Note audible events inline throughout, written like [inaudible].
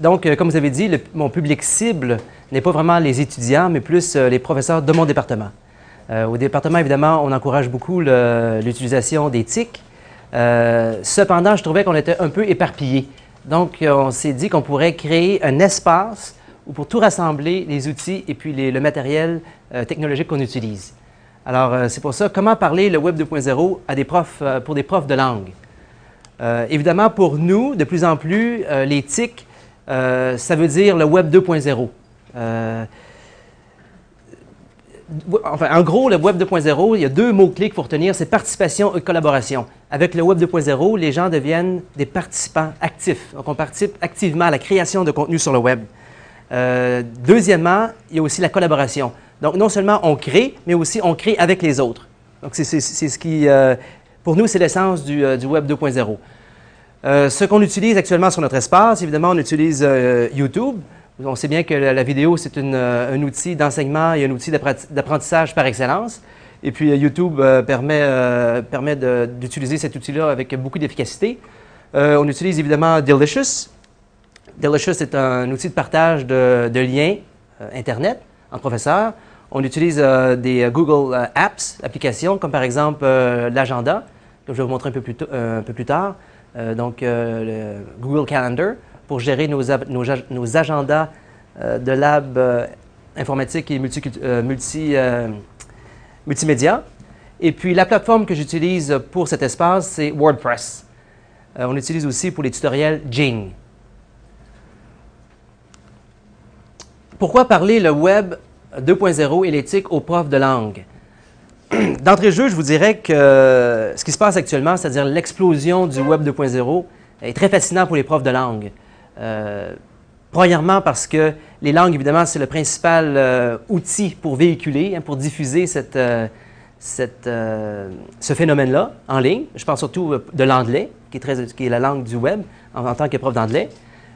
donc, comme vous avez dit, mon public cible n'est pas vraiment les étudiants, mais plus les professeurs de mon département. au département, évidemment, on encourage beaucoup l'utilisation des TIC. cependant, je trouvais qu'on était un peu éparpillés. Donc, on s'est dit qu'on pourrait créer un espace pour tout rassembler les outils et puis le matériel technologique qu'on utilise. Alors, c'est pour ça, comment parler le Web 2.0 à des profs, pour des profs de langue? Euh, évidemment, pour nous, de plus en plus, euh, les TIC, euh, ça veut dire le Web 2.0. enfin, en gros, le Web 2.0, il y a deux mots-clés qu'il faut retenir, c'est participation et collaboration. Avec le Web 2.0, les gens deviennent des participants actifs. Donc, on participe activement à la création de contenu sur le Web. deuxièmement, il y a aussi la collaboration. Donc, non seulement on crée, mais aussi on crée avec les autres. Donc, c'est ce qui pour nous, c'est l'essence du, euh, Web 2.0. Euh, ce qu'on utilise actuellement sur notre espace, évidemment, on utilise euh, YouTube. On sait bien que la, vidéo, c'est un outil d'enseignement et un outil d'apprentissage par excellence. Et puis, YouTube permet, d'utiliser cet outil-là avec beaucoup d'efficacité. on utilise évidemment Delicious. Delicious est un outil de partage de, liens Internet entre professeurs. On utilise des Google Apps, applications, comme par exemple l'agenda que je vais vous montrer euh, un peu plus tard. Euh, donc, euh, le Google Calendar pour gérer nos, agendas de lab informatique et multi, multi multimédia. Et puis, la plateforme que j'utilise pour cet espace, c'est WordPress. on utilise aussi pour les tutoriels Jing. Pourquoi parler le Web 2.0 et l'éthique aux profs de langue? [clears throat] D'entrée de jeu, je vous dirais que ce qui se passe actuellement, c'est-à-dire l'explosion du Web 2.0, est très fascinant pour les profs de langue. Euh, premièrement parce que les langues, évidemment, c'est le principal euh, outil pour véhiculer, hein, pour diffuser euh, ce phénomène-là en ligne. Je pense surtout de l'anglais, qui, qui, est la langue du Web en, en tant que prof d'anglais.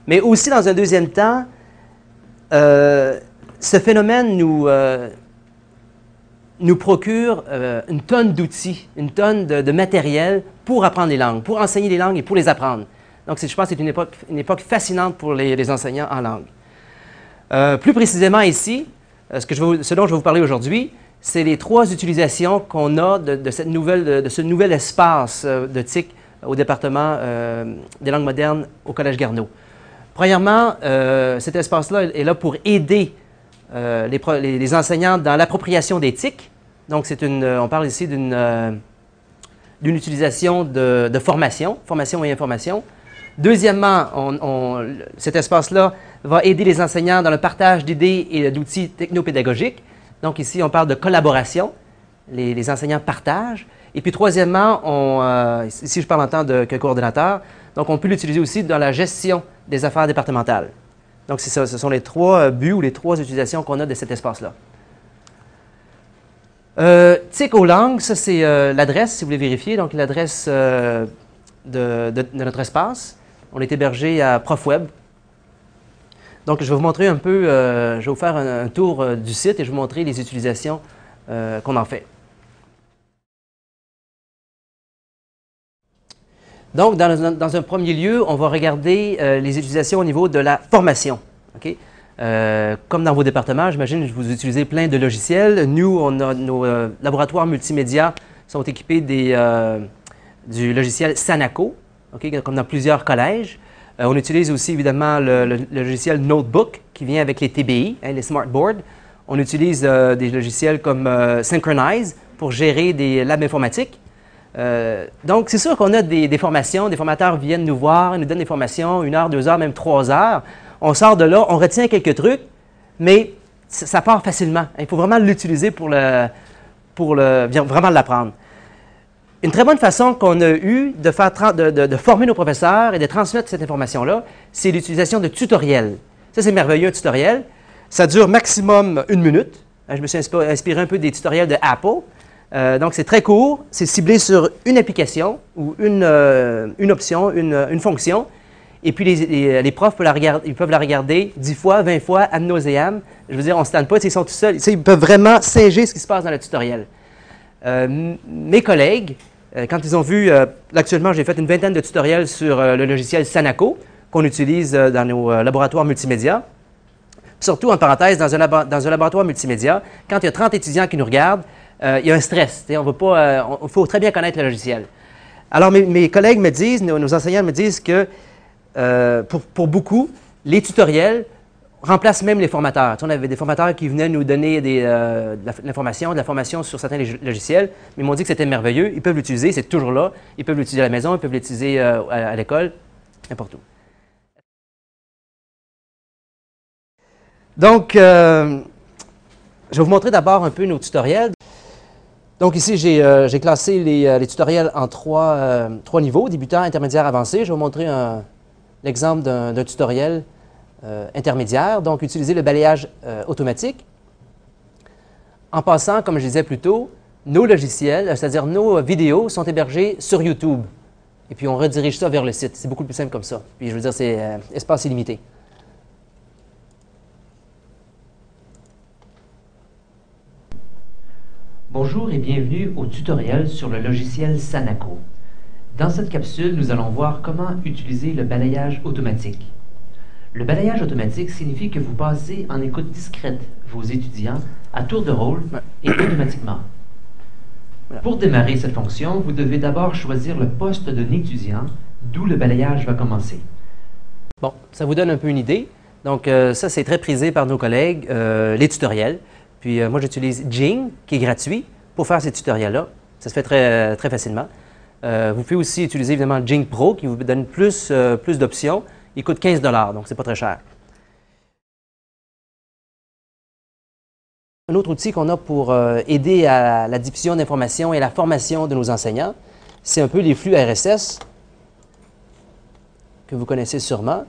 Mais aussi, dans un deuxième temps, ce phénomène nous nous procure euh, une tonne d'outils, une tonne de, matériel pour apprendre les langues, pour enseigner les langues et pour les apprendre. Donc, je pense que c'est une époque, fascinante pour les, enseignants en langue. Euh, plus précisément ici, euh, ce, dont je vais vous parler aujourd'hui, c'est les trois utilisations qu'on a de, cette nouvelle, de, ce nouvel espace de TIC au département des langues modernes au Collège Garneau. Premièrement, cet espace-là est là pour aider euh, les, enseignants dans l'appropriation TIC. Donc, c'est une, euh, on parle ici d'une euh, utilisation de, formation, formation et information. Deuxièmement, cet espace-là va aider les enseignants dans le partage d'idées et d'outils technopédagogiques. Donc ici, on parle de collaboration. Les, enseignants partagent. Et puis troisièmement, on, ici je parle en tant que coordonnateur, donc on peut l'utiliser aussi dans la gestion des affaires départementales. Donc, ça, ce sont les trois euh, buts ou les trois utilisations qu'on a de cet espace-là. Euh, TIC aux langues, ça c'est euh, l'adresse, si vous voulez vérifier, donc l'adresse euh, de, notre espace. On est hébergé à ProfWeb. Donc, je vais vous montrer un peu, je vais vous faire un, tour du site et je vais vous montrer les utilisations qu'on en fait. Donc, dans, un premier lieu, on va regarder euh, les utilisations au niveau de la formation. Euh, comme dans vos départements, j'imagine que vous utilisez plein de logiciels. Nous, on a, nos euh, laboratoires multimédia sont équipés du logiciel Sanaco, comme dans plusieurs collèges. on utilise aussi évidemment le, logiciel Notebook qui vient avec les TBI, hein, les Smartboards. On utilise des logiciels comme Synchronize pour gérer des labs informatiques. Euh, donc, c'est sûr qu'on a des, formations, des formateurs viennent nous voir, ils nous donnent des formations, une heure, deux heures, même trois heures. On sort de là, on retient quelques trucs, mais ça, part facilement. Il faut vraiment l'utiliser pour, le, pour le, vraiment l'apprendre. Une très bonne façon qu'on a eue de, faire, de, de, former nos professeurs et de transmettre cette information-là, c'est l'utilisation de tutoriels. Ça, c'est merveilleux, un tutoriel. Ça dure maximum une minute. Je me suis inspiré un peu des tutoriels de Apple. Euh, donc, c'est très court, c'est ciblé sur une application ou une, euh, une option, une, une, fonction. Et puis, les, les, profs peuvent la, regarder, ils peuvent la regarder 10 fois, 20 fois, ad nauseam. Je veux dire, on ne se tente pas, ils sont tout seuls. Ils peuvent vraiment singer ce qui se passe dans le tutoriel. Euh, mes collègues, quand ils ont vu, actuellement, j'ai fait une vingtaine de tutoriels sur le logiciel Sanaco qu'on utilise dans nos laboratoires multimédia. Surtout, en parenthèse, dans un, dans un, laboratoire multimédia, quand il y a 30 étudiants qui nous regardent, il y a un stress. On va pas, il faut très bien connaître le logiciel. Alors, mes, collègues me disent, nos, enseignants me disent que pour, pour, beaucoup, les tutoriels remplace même les formateurs. on avait des formateurs qui venaient nous donner euh, de l'information, de la formation sur certains logiciels, mais ils m'ont dit que c'était merveilleux. Ils peuvent l'utiliser, c'est toujours là. Ils peuvent l'utiliser à la maison, ils peuvent l'utiliser euh, à, l'école, n'importe où. Donc, euh, je vais vous montrer d'abord un peu nos tutoriels. Donc ici, j'ai classé les, tutoriels en trois, trois, niveaux, débutant, intermédiaire, avancé. Je vais vous montrer l'exemple d'un tutoriel euh, intermédiaire, donc utiliser le balayage euh, automatique. En passant, comme je disais plus tôt, nos logiciels, c'est-à-dire nos vidéos, sont hébergés sur YouTube. Et puis on redirige ça vers le site. C'est beaucoup plus simple comme ça. Puis je veux dire, c'est euh, espace illimité. Bonjour et bienvenue au tutoriel sur le logiciel Sanaco. Dans cette capsule, nous allons voir comment utiliser le balayage automatique. Le balayage automatique signifie que vous passez en écoute discrète vos étudiants à tour de rôle et automatiquement. Pour démarrer cette fonction, vous devez d'abord choisir le poste d'un étudiant, d'où le balayage va commencer. Bon, ça vous donne un peu une idée. Donc, euh, ça, c'est très prisé par nos collègues, euh, les tutoriels. Puis, euh, moi, j'utilise Jing, qui est gratuit, pour faire ces tutoriels-là. Ça se fait très, très facilement. vous pouvez aussi utiliser, évidemment, Jing Pro, qui vous donne plus, plus d'options. Il coûte 15 donc c'est pas très cher. Un autre outil qu'on a pour euh, aider à la diffusion d'informations et la formation de nos enseignants, c'est un peu les flux RSS que vous connaissez sûrement.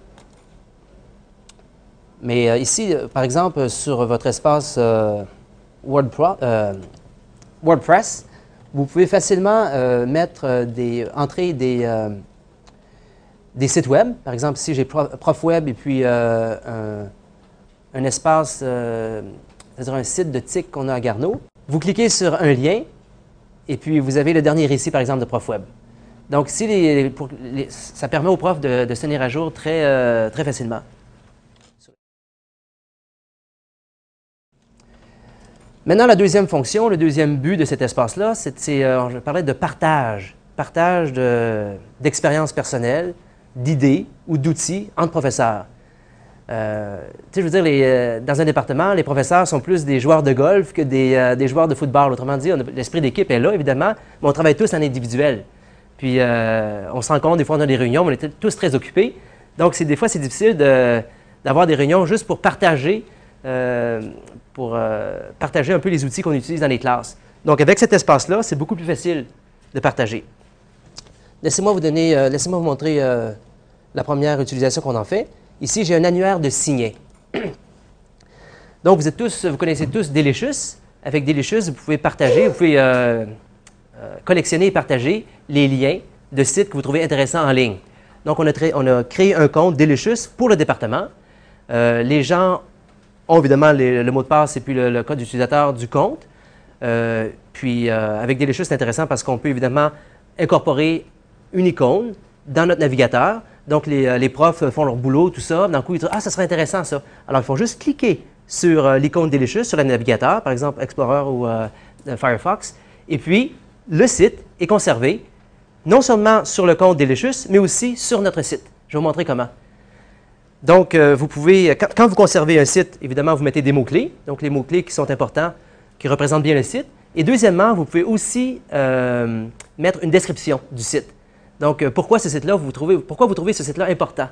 Mais euh, ici, euh, par exemple, sur votre espace WordPress, vous pouvez facilement mettre des, entrer des, des sites web. Par exemple, ici, j'ai ProfWeb et puis euh, un, espace, euh, c'est-à-dire un site de TIC qu'on a à Garneau. Vous cliquez sur un lien et puis vous avez le dernier récit, par exemple, de ProfWeb. Donc, ici, ça permet aux profs de, se tenir à jour très, euh, très facilement. Maintenant, la deuxième fonction, le deuxième but de cet espace-là, c'est, je parlais de partage, partage d'expériences personnelles, d'idées ou d'outils entre professeurs. Euh, je veux dire, euh, dans un département, les professeurs sont plus des joueurs de golf que des, euh, joueurs de football. Autrement dit, l'esprit d'équipe est là, évidemment, mais on travaille tous en individuel. Puis, on se rend compte, des fois, on a des réunions, mais on est tous très occupés. Donc, des fois, c'est difficile d'avoir des réunions juste pour partager, pour partager un peu les outils qu'on utilise dans les classes. Donc, avec cet espace-là, c'est beaucoup plus facile de partager. Laissez-moi vous donner, euh, laissez-moi vous montrer euh, la première utilisation qu'on en fait. Ici, j'ai un annuaire de signets. [clears throat] Donc, vous êtes tous, vous connaissez tous Delicious. Avec Delicious, vous pouvez partager, vous pouvez euh, collectionner et partager les liens de sites que vous trouvez intéressants en ligne. Donc, on a, on a créé un compte Delicious pour le département. les gens ont évidemment le mot de passe et puis le, code d'utilisateur du compte. puis, avec Delicious, c'est intéressant parce qu'on peut évidemment incorporer une icône dans notre navigateur. Donc, les, euh, les, profs font leur boulot, tout ça. D'un coup, ils disent Ah, ça serait intéressant, ça. Alors, ils font juste cliquer sur euh, l'icône Delicious sur le navigateur, par exemple Explorer ou euh, Firefox. Et puis, le site est conservé non seulement sur le compte Delicious, mais aussi sur notre site. Je vais vous montrer comment. Donc, vous pouvez, quand, vous conservez un site, évidemment, vous mettez des mots-clés, donc les mots-clés qui sont importants, qui représentent bien le site. Et deuxièmement, vous pouvez aussi mettre une description du site. Donc, euh, pourquoi ce site-là, vous trouvez, pourquoi vous trouvez ce site-là important?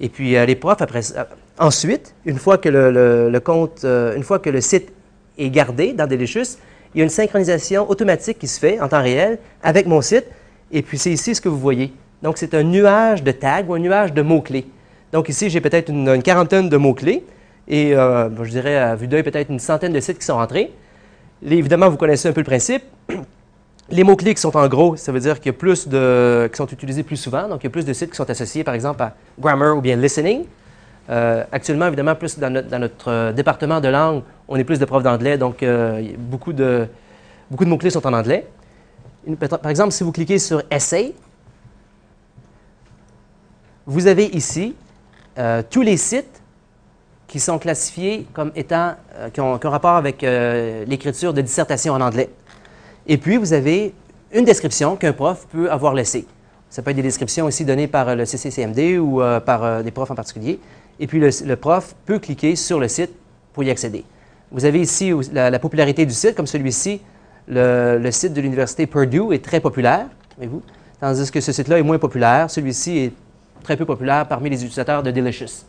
Et puis, euh, les profs, après, euh, ensuite, une fois que le, compte, une fois que le site est gardé dans Delicious, il y a une synchronisation automatique qui se fait en temps réel avec mon site. Et puis, c'est ici ce que vous voyez. Donc, c'est un nuage de tags ou un nuage de mots-clés. Donc, ici, j'ai peut-être une, quarantaine de mots-clés et, je dirais, à vue d'œil, peut-être une centaine de sites qui sont rentrés. évidemment, vous connaissez un peu le principe. [clears throat] Les mots-clés qui sont en gros, ça veut dire qu'il y a plus de, qui sont utilisés plus souvent. Donc, il y a plus de sites qui sont associés, par exemple, à grammar ou bien listening. Euh, actuellement, évidemment, plus dans notre, euh, département de langue, on est plus de profs d'anglais, donc euh, beaucoup de, beaucoup de mots-clés sont en anglais. Par exemple, si vous cliquez sur Essay, vous avez ici euh, tous les sites qui sont classifiés comme étant, euh, qui, ont, rapport avec euh, l'écriture de dissertation en anglais. Et puis, vous avez une description qu'un prof peut avoir laissée. Ça peut être des descriptions aussi données par le CCCMD ou par des profs en particulier. Et puis, le, prof peut cliquer sur le site pour y accéder. Vous avez ici la, popularité du site, comme celui-ci. Le, le, site de l'Université Purdue est très populaire, voyez-vous, tandis que ce site-là est moins populaire. Celui-ci est très peu populaire parmi les utilisateurs de Delicious.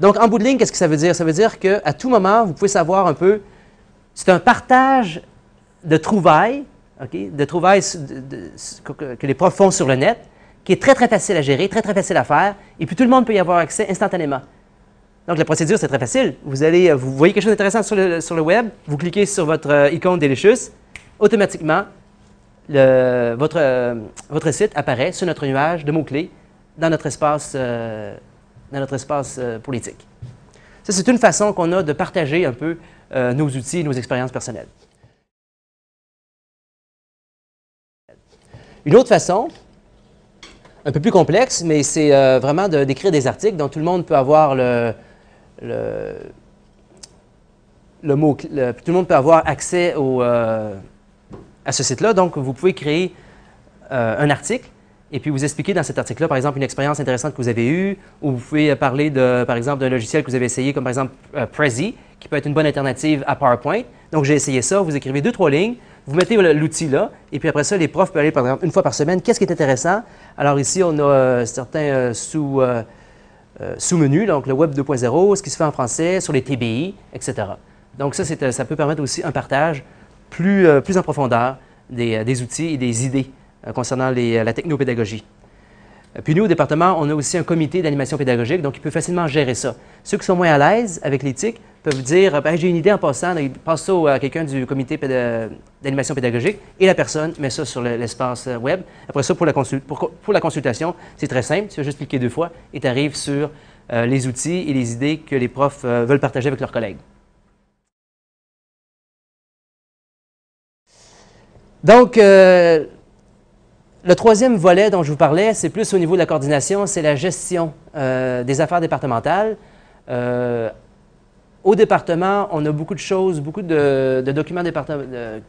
Donc, en bout de ligne, qu'est-ce que ça veut dire? Ça veut dire qu'à tout moment, vous pouvez savoir un peu, c'est un partage de trouvailles, de trouvailles que les profs font sur le net, qui est très, très facile à gérer, très, très facile à faire, et puis tout le monde peut y avoir accès instantanément. Donc, la procédure, c'est très facile. Vous, allez, vous voyez quelque chose d'intéressant sur le, sur le web, vous cliquez sur votre euh, icône Delicious, automatiquement, votre, euh, votre site apparaît sur notre nuage de mots-clés dans notre espace, euh, dans notre espace euh, politique. Ça, c'est une façon qu'on a de partager un peu euh, nos outils, nos expériences personnelles. Une autre façon, un peu plus complexe, mais c'est vraiment d'écrire des articles dont tout le monde peut avoir le, le mot, tout le monde peut avoir accès au, à ce site-là. Donc, vous pouvez créer un article et puis vous expliquez dans cet article-là, par exemple, une expérience intéressante que vous avez eue, ou vous pouvez parler, de, par exemple, d'un logiciel que vous avez essayé, comme par exemple euh, Prezi, qui peut être une bonne alternative à PowerPoint. Donc, j'ai essayé ça, vous écrivez deux, trois lignes, vous mettez l'outil là, et puis après ça, les profs peuvent aller, par exemple, une fois par semaine, qu'est-ce qui est intéressant? Alors ici, on a euh, certains euh, sous, sous-menus, donc le Web 2.0, ce qui se fait en français, sur les TBI, etc. Donc ça, ça peut permettre aussi un partage plus, plus en profondeur des, des outils et des idées euh, concernant euh, la technopédagogie. Euh, puis nous, au département, on a aussi un comité d'animation pédagogique, donc il peut facilement gérer ça. Ceux qui sont moins à l'aise avec l'éthique peuvent dire ben, J'ai une idée en passant, ils passent ça à quelqu'un du comité d'animation pédagogique et la personne met ça sur l'espace web. Après ça, pour la, pour, la consultation, c'est très simple, tu vas juste cliquer deux fois et tu arrives sur les outils et les idées que les profs veulent partager avec leurs collègues. Donc, le troisième volet dont je vous parlais, c'est plus au niveau de la coordination, c'est la gestion euh, des affaires départementales. Euh, au département, on a beaucoup de choses, beaucoup de, documents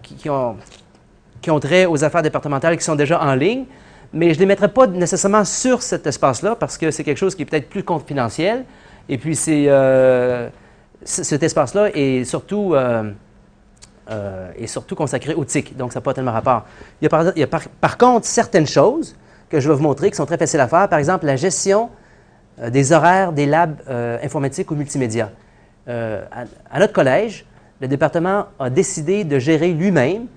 qui, ont, qui ont trait aux affaires départementales qui sont déjà en ligne, mais je ne les mettrai pas nécessairement sur cet espace-là parce que c'est quelque chose qui est peut-être plus confidentiel. Et puis, c'est, euh, cet espace-là est surtout euh, et surtout consacré au TIC, donc ça n'a pas tellement rapport. Il y a, par, contre certaines choses que je vais vous montrer qui sont très faciles à faire. Par exemple, la gestion euh, des horaires des labs euh, informatiques ou multimédia. à, notre collège, le département a décidé de gérer lui-même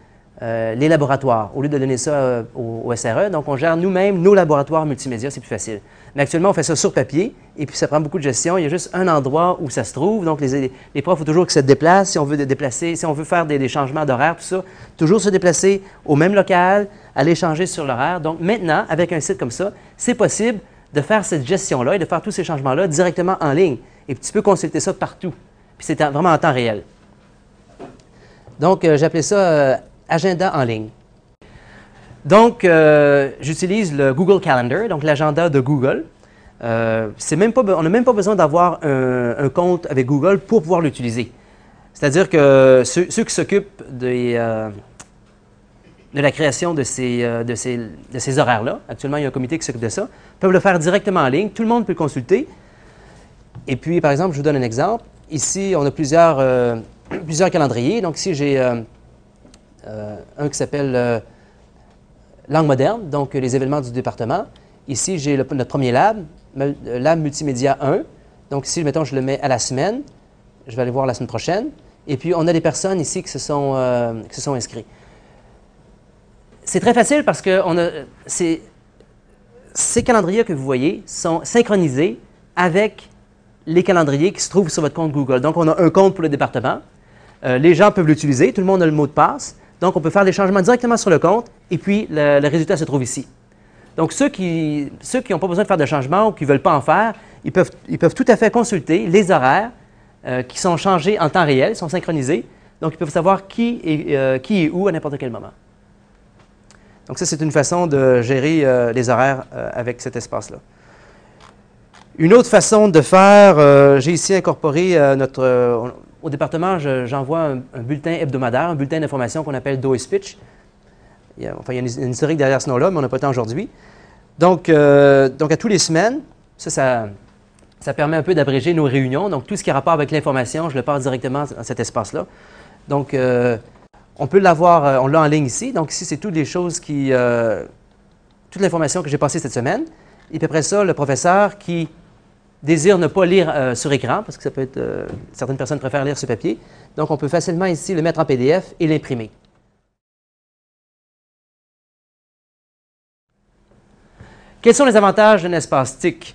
les laboratoires au lieu de donner ça au, au, SRE. Donc, on gère nous-mêmes nos laboratoires multimédia, c'est plus facile. Mais actuellement, on fait ça sur papier et puis ça prend beaucoup de gestion. Il y a juste un endroit où ça se trouve. Donc, les, les profs, il faut toujours qu'ils se déplacent. Si on veut déplacer, si on veut faire des, changements d'horaire, tout ça, toujours se déplacer au même local, aller changer sur l'horaire. Donc, maintenant, avec un site comme ça, c'est possible de faire cette gestion-là et de faire tous ces changements-là directement en ligne. Et puis, tu peux consulter ça partout. Puis, c'est vraiment en temps réel. Donc, euh, j'appelais ça euh, agenda en ligne. Donc, euh, j'utilise le Google Calendar, donc l'agenda de Google. Euh, on n'a même pas besoin d'avoir un, compte avec Google pour pouvoir l'utiliser. C'est-à-dire que ceux, qui s'occupent euh, de la création de ces horaires-là, actuellement il y a un comité qui s'occupe de ça, peuvent le faire directement en ligne. Tout le monde peut le consulter. Et puis, par exemple, je vous donne un exemple. Ici, on a plusieurs, plusieurs calendriers. Donc ici, j'ai un qui s'appelle langue moderne, donc les événements du département. Ici, j'ai notre premier lab, lab multimédia 1. Donc ici, mettons, je le mets à la semaine. Je vais aller voir la semaine prochaine. Et puis, on a des personnes ici qui se sont, euh, qui se sont inscrits. C'est très facile parce que on a, ces calendriers que vous voyez sont synchronisés avec les calendriers qui se trouvent sur votre compte Google. Donc, on a un compte pour le département. Euh, les gens peuvent l'utiliser. Tout le monde a le mot de passe. Donc, on peut faire des changements directement sur le compte et puis le, résultat se trouve ici. Donc, ceux qui n'ont pas besoin de faire de changement ou qui ne veulent pas en faire, ils peuvent, ils peuvent tout à fait consulter les horaires euh, qui sont changés en temps réel, sont synchronisés. Donc, ils peuvent savoir qui est, euh, qui où à n'importe quel moment. Donc, ça, c'est une façon de gérer euh, les horaires avec cet espace-là. Une autre façon de faire, j'ai ici incorporé notre... au département, je- j'envoie un, bulletin hebdomadaire, un bulletin d'information qu'on appelle Do Speech. Il y a, enfin, il y a une, une historique derrière ce nom-là, mais on n'a pas le temps aujourd'hui. Donc, euh, donc, à tous les semaines, ça, ça, permet un peu d'abréger nos réunions. Donc, tout ce qui a rapport avec l'information, je le passe directement dans cet espace-là. Donc, euh, on peut l'avoir, euh, on l'a en ligne ici. Donc, ici, c'est toutes les choses qui, toute l'information que j'ai passée cette semaine. Et puis après ça, le professeur qui désire ne pas lire euh, sur écran, parce que ça peut être, euh, certaines personnes préfèrent lire sur papier. Donc, on peut facilement ici le mettre en PDF et l'imprimer. Quels sont les avantages d'un espace TIC?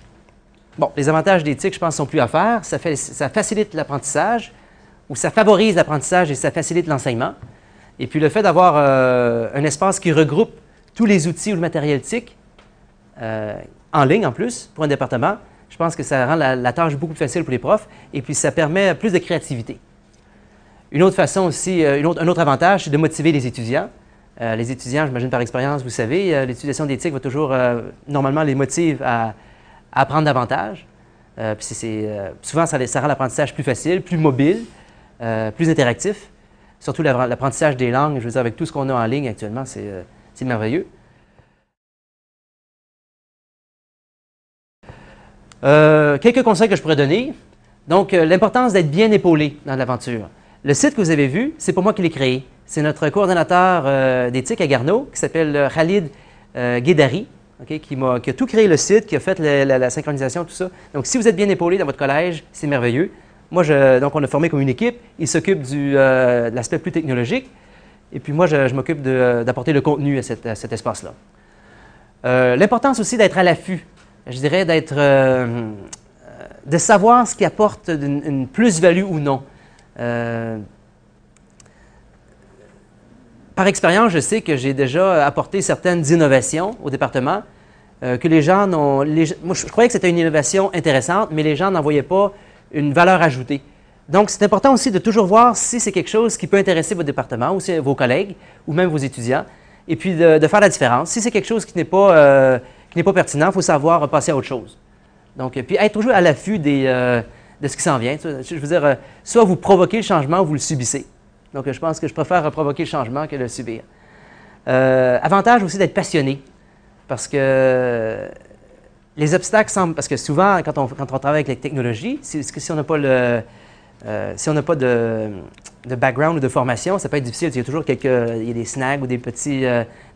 Bon, les avantages des TIC, je pense, sont plus à faire. Ça, facilite l'apprentissage, ou ça favorise l'apprentissage et ça facilite l'enseignement. Et puis le fait d'avoir euh, un espace qui regroupe tous les outils ou le matériel TIC, en ligne en plus, pour un département, je pense que ça rend la, tâche beaucoup plus facile pour les profs et puis ça permet plus de créativité. Une autre façon aussi, euh, un autre avantage, c'est de motiver les étudiants. Euh, les étudiants, j'imagine par expérience, vous savez, euh, l'utilisation d'éthique va toujours, euh, normalement, les motive à, apprendre davantage. Souvent, ça, rend l'apprentissage plus facile, plus mobile, plus interactif. Surtout l'appre- l'apprentissage des langues, je veux dire, avec tout ce qu'on a en ligne actuellement, c'est merveilleux. Euh, quelques conseils que je pourrais donner. Donc, euh, l'importance d'être bien épaulé dans l'aventure. Le site que vous avez vu, c'est pour moi qui l'ai créé. C'est notre coordonnateur euh, d'éthique à Garneau, qui s'appelle Khalid Guédari, qui, a tout créé le site, qui a fait la, synchronisation, tout ça. Donc, si vous êtes bien épaulé dans votre collège, c'est merveilleux. Moi, je, donc, on a formé comme une équipe. Il s'occupe de l'aspect plus technologique. Et puis, moi, je, m'occupe d'apporter le contenu à, cet espace-là. L'importance aussi d'être à l'affût. Je dirais d'être, euh, de savoir ce qui apporte une, plus-value ou non. Euh, par expérience, je sais que j'ai déjà apporté certaines innovations au département euh, que les gens n'ont. moi, je, croyais que c'était une innovation intéressante, mais les gens n'en voyaient pas une valeur ajoutée. Donc, c'est important aussi de toujours voir si c'est quelque chose qui peut intéresser votre département ou vos collègues ou même vos étudiants, et puis de, faire la différence. Si c'est quelque chose qui n'est pas, qui n'est pas pertinent, il faut savoir passer à autre chose. Donc, euh, puis être toujours à l'affût euh, de ce qui s'en vient. Je veux dire, euh, soit vous provoquez le changement ou vous le subissez. Donc, je pense que je préfère provoquer le changement que le subir. Avantage aussi d'être passionné, parce que les obstacles semblent, parce que souvent, quand on, quand on travaille avec les technologies, si, on n'a pas le, si on pas de, de background ou de formation, ça peut être difficile. Il y a toujours quelques, il y a des snags ou des petits,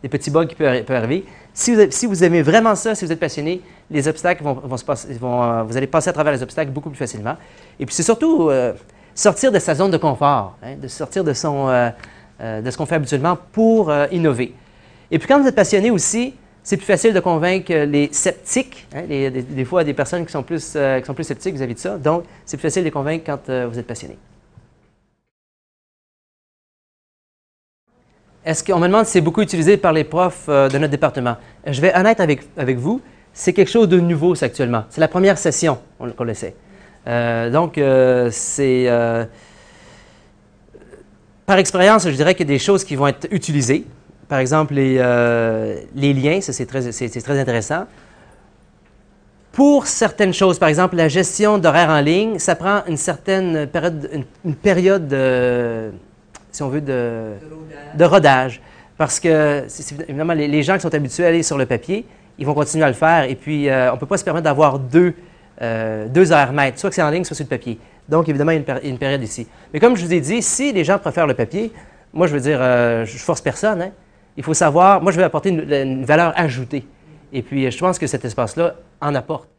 des petits bugs qui peuvent, arriver. Si vous, aimez vraiment ça, si vous êtes passionné, les obstacles vont, se passer, euh, vous allez passer à travers les obstacles beaucoup plus facilement. Et puis c'est surtout euh, sortir de sa zone de confort, hein, de sortir de, son, euh, ce qu'on fait habituellement pour innover. Et puis quand vous êtes passionné aussi, c'est plus facile de convaincre les sceptiques, hein, des, fois des personnes qui sont plus, sceptiques vis-à-vis de ça. Donc, c'est plus facile de les convaincre quand vous êtes passionné. Est-ce qu'on me demande si c'est beaucoup utilisé par les profs euh, de notre département? Je vais honnête avec, avec vous, c'est quelque chose de nouveau actuellement. C'est la première session on- qu'on l'essaie. Euh, donc, euh, c'est... euh, par expérience, je dirais qu'il y a des choses qui vont être utilisées. Par exemple, les, liens, c'est très, intéressant. Pour certaines choses, par exemple la gestion d'horaires en ligne, ça prend une certaine période, période de, si on veut, de, rodage. Parce que, évidemment, les, gens qui sont habitués à aller sur le papier, ils vont continuer à le faire. Et puis, euh, on ne peut pas se permettre d'avoir deux, euh, deux mètres, soit que c'est en ligne, soit sur le papier. Donc, évidemment, il y a une, une période ici. Mais comme je vous ai dit, si les gens préfèrent le papier, moi, je veux dire, euh, je force personne. hein. Il faut savoir, moi, je vais apporter une valeur ajoutée. Et puis, je pense que cet espace-là en apporte.